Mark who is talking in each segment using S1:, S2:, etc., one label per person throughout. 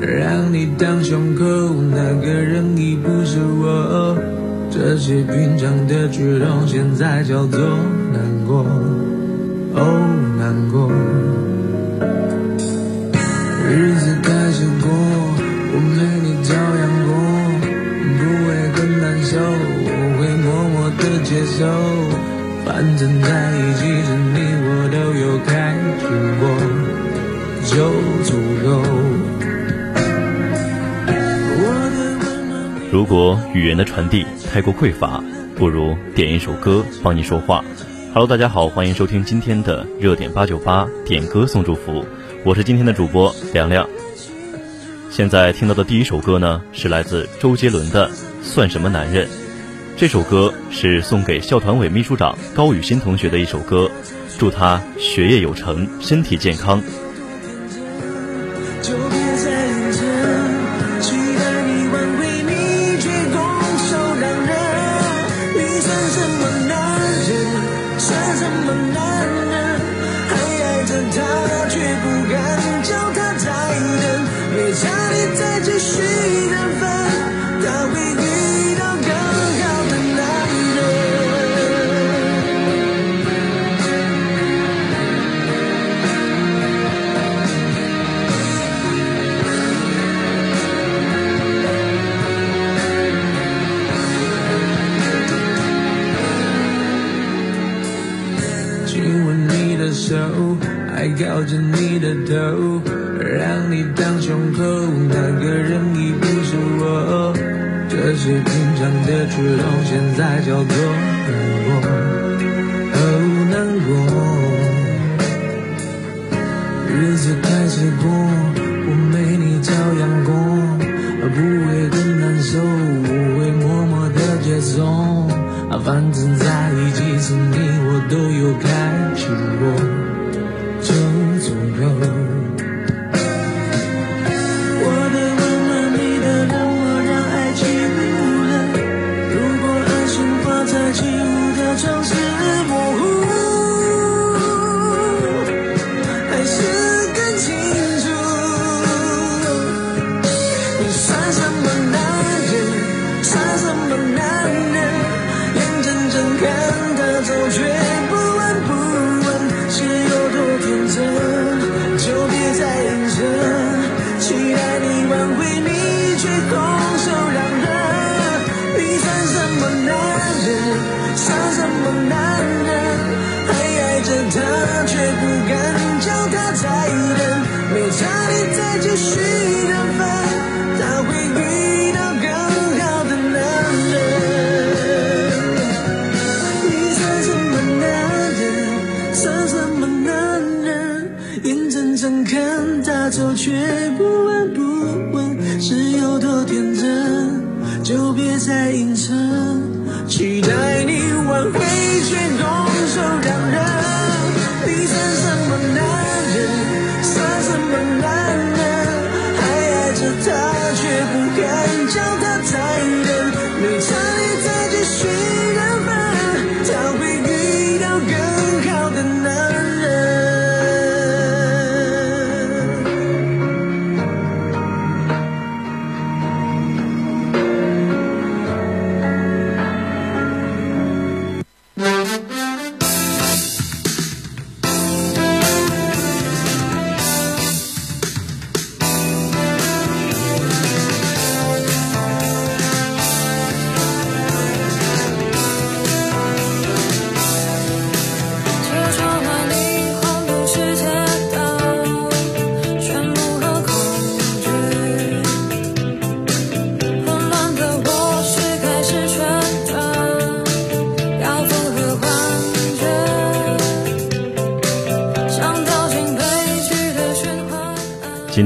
S1: 让你当胸口，那个人已不是我。这些平常的举动，现在叫做难过，哦，难过。日子开始过，我没你照样过，不会很难受，我会默默的接受。反正在一起时，你我都有开心过，就足
S2: 够。如果语言的传递太过匮乏，不如点一首歌帮你说话。Hello，大家好，欢迎收听今天的热点八九八点歌送祝福，我是今天的主播凉凉。现在听到的第一首歌呢，是来自周杰伦的《算什么男人》。这首歌是送给校团委秘书长高雨欣同学的一首歌，祝他学业有成，身体健康。
S1: 反正在一起时，你我都有开 shit.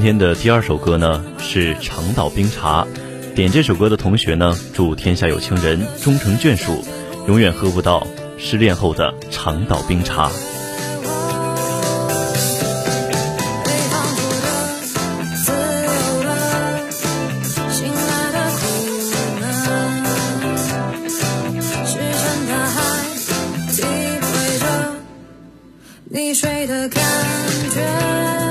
S1: 今天的第二首歌呢是长岛冰茶，点这首歌的同学呢，祝天下有情人终成眷属，永远喝不到失恋后的长岛冰茶。
S3: 你睡的感觉。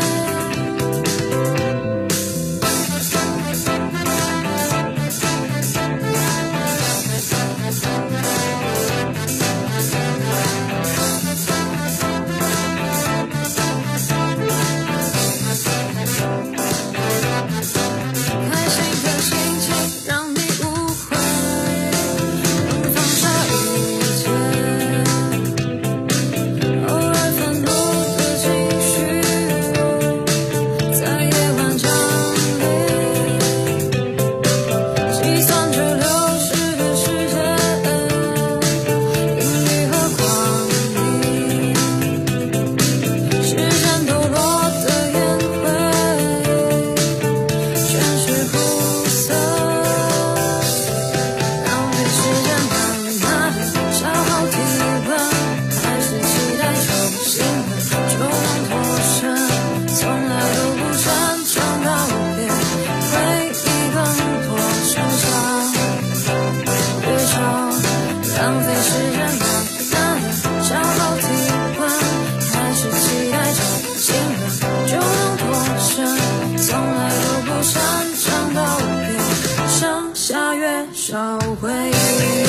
S3: 找回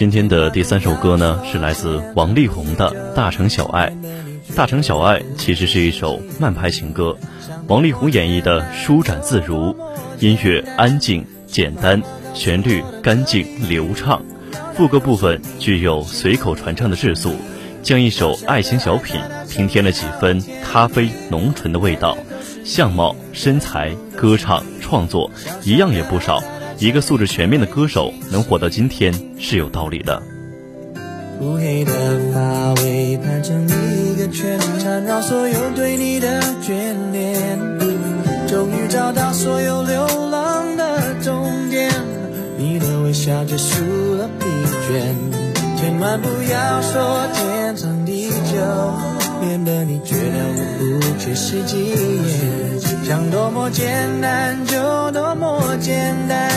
S2: 今天的第三首歌呢，是来自王力宏的《大城小爱》。《大城小爱》其实是一首慢拍情歌，王力宏演绎的舒展自如，音乐安静简单，旋律干净流畅，副歌部分具有随口传唱的质素，将一首爱情小品平添了几分咖啡浓醇的味道。相貌、身材、歌唱、创作，一样也不少。一个素质全面的歌手能活到今天是有道理的。
S4: 乌黑的发尾盘成一个圈，缠绕所有对你的眷恋。终于找到所有流浪的终点，你的微笑结束了疲倦。千万不要说天长地久，免得你觉得我不切实际。想多么简单就多么简单，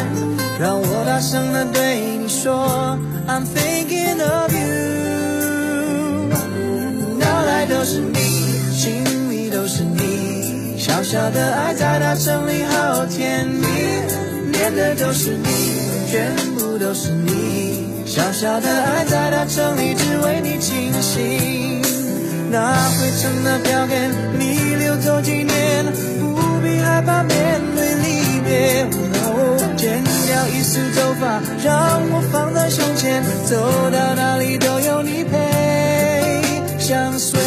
S4: 让我大声的对你说，I'm thinking of you。脑袋都是你，心里都是你，小小的爱在大城里好甜蜜，念的都是你，全部都是你，小小的爱在大城里只为你倾心，那灰尘的票根你留作纪念，不必。害怕面对离别，剪掉一丝头发，让我放在胸前，走到哪里都有你陪，相随。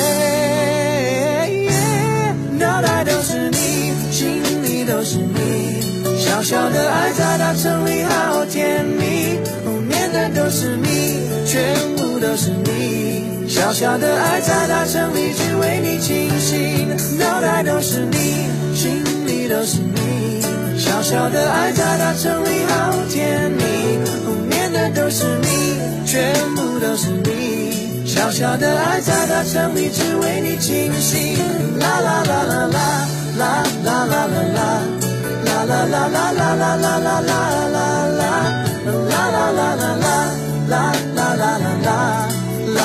S4: 脑袋都是你，心里都是你，小小的爱在大城里好甜蜜，念的都是你，全部都是你，小小的爱在大城里只为你倾心，脑袋都是你，心里。都是你，小小的爱在大城里好甜蜜，念的都是你，全部都是你，小小的爱在大城里只为你倾心，啦啦啦啦啦啦啦啦啦啦啦啦啦，啦啦啦啦啦啦啦啦啦啦啦，啦啦啦啦啦啦啦啦啦。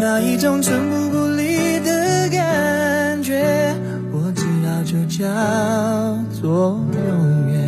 S5: 那一种寸步不离的感觉，我知道就叫做永远。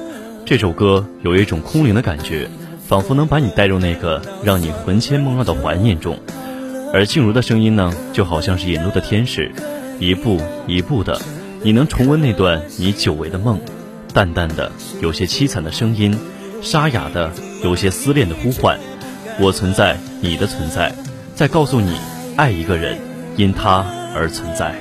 S6: 这首歌有一种空灵的感觉，仿佛能把你带入那个让你魂牵梦绕的怀念中。而静茹的声音呢，就好像是引路的天使，一步一步的，你能重温那段你久违的梦。淡淡的，有些凄惨的声音，沙哑的，有些思恋的呼唤。我存在，你的存在，在告诉你。爱一个人，因他而存在。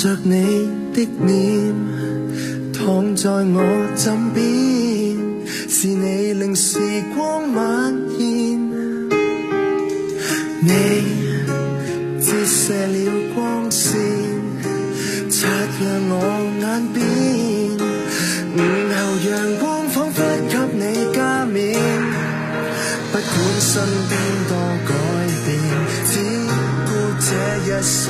S5: 着你的脸，躺在我枕边，是你令时光蔓延。你折射了光线，擦亮我眼边。午后阳光仿佛给你加冕，不管身边多改变，只顾这一世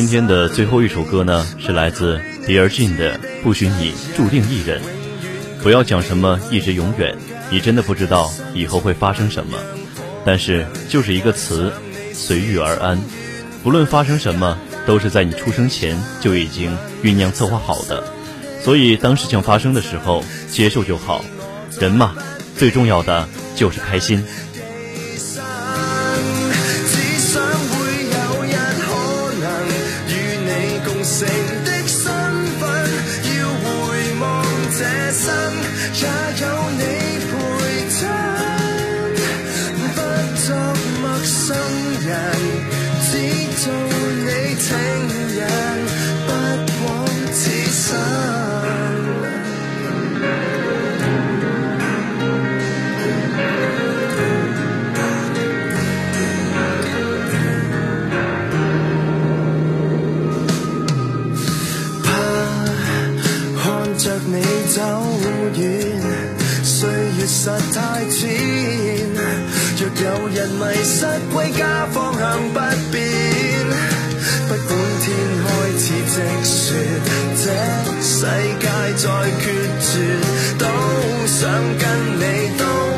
S6: 今天的最后一首歌呢，是来自 Dear Jane 的《不许你注定一人》，不要讲什么一直永远，你真的不知道以后会发生什么。但是就是一个词，随遇而安，不论发生什么，都是在你出生前就已经酝酿策划好的。所以当事情发生的时候，接受就好。人嘛，最重要的就是开心。
S5: 做你情人，不枉此生。怕看着你走遠，歲月實太淺。若有人迷失歸家方向不變，直说，这世界再决绝，都想跟你都。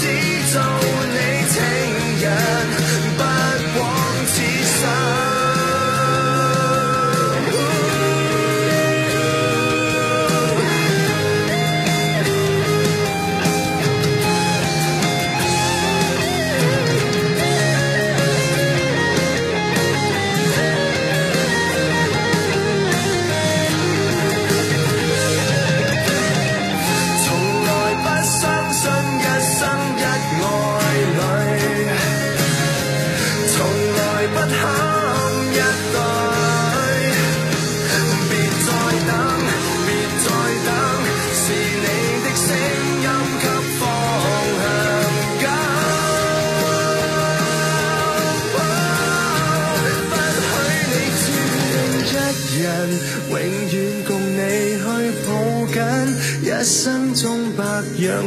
S5: 人，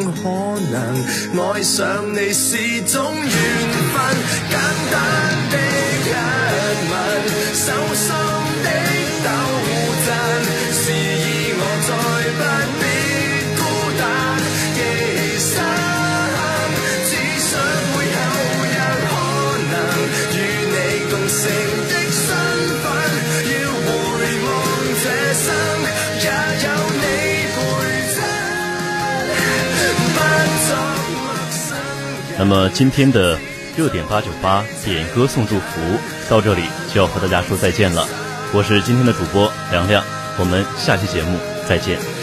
S5: 可能，爱上你是种缘分，简单的
S6: 那么今天的热点八九八点歌送祝福到这里就要和大家说再见了。我是今天的主播梁亮，我们下期节目再见。